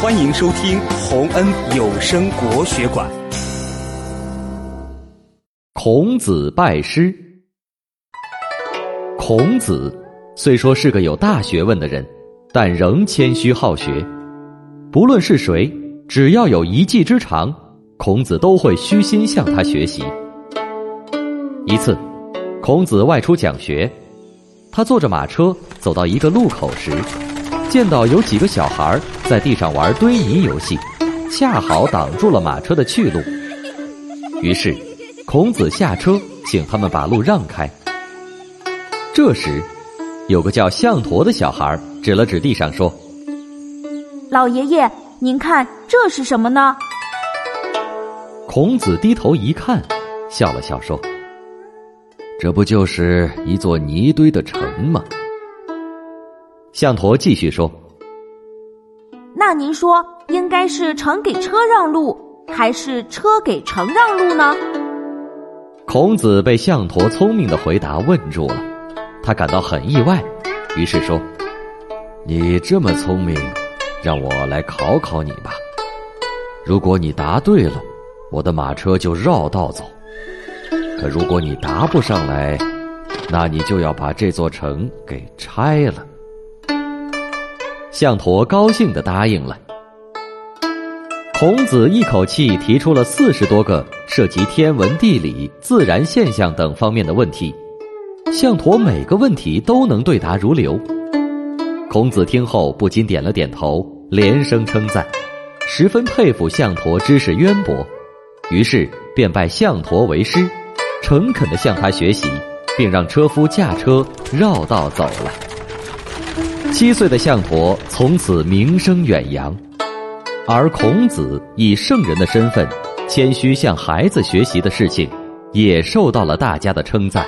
欢迎收听洪恩有声国学馆。孔子拜师。孔子虽说是个有大学问的人，但仍谦虚好学。不论是谁，只要有一技之长，孔子都会虚心向他学习。一次，孔子外出讲学，他坐着马车走到一个路口时。见到有几个小孩在地上玩堆泥游戏，恰好挡住了马车的去路。于是，孔子下车，请他们把路让开。这时，有个叫项陀的小孩指了指地上说：“老爷爷，您看这是什么呢？”孔子低头一看，笑了笑说：“这不就是一座泥堆的城吗？”项陀继续说：“那您说，应该是城给车让路，还是车给城让路呢？”孔子被项陀聪明的回答问住了，他感到很意外，于是说：“你这么聪明，让我来考考你吧。如果你答对了，我的马车就绕道走；可如果你答不上来，那你就要把这座城给拆了。”项陀高兴的答应了。孔子一口气提出了四十多个涉及天文、地理、自然现象等方面的问题，项陀每个问题都能对答如流。孔子听后不禁点了点头，连声称赞，十分佩服项陀知识渊博，于是便拜项陀为师，诚恳的向他学习，并让车夫驾车绕道走了。七岁的相伯从此名声远扬，而孔子以圣人的身份谦虚向孩子学习的事情，也受到了大家的称赞。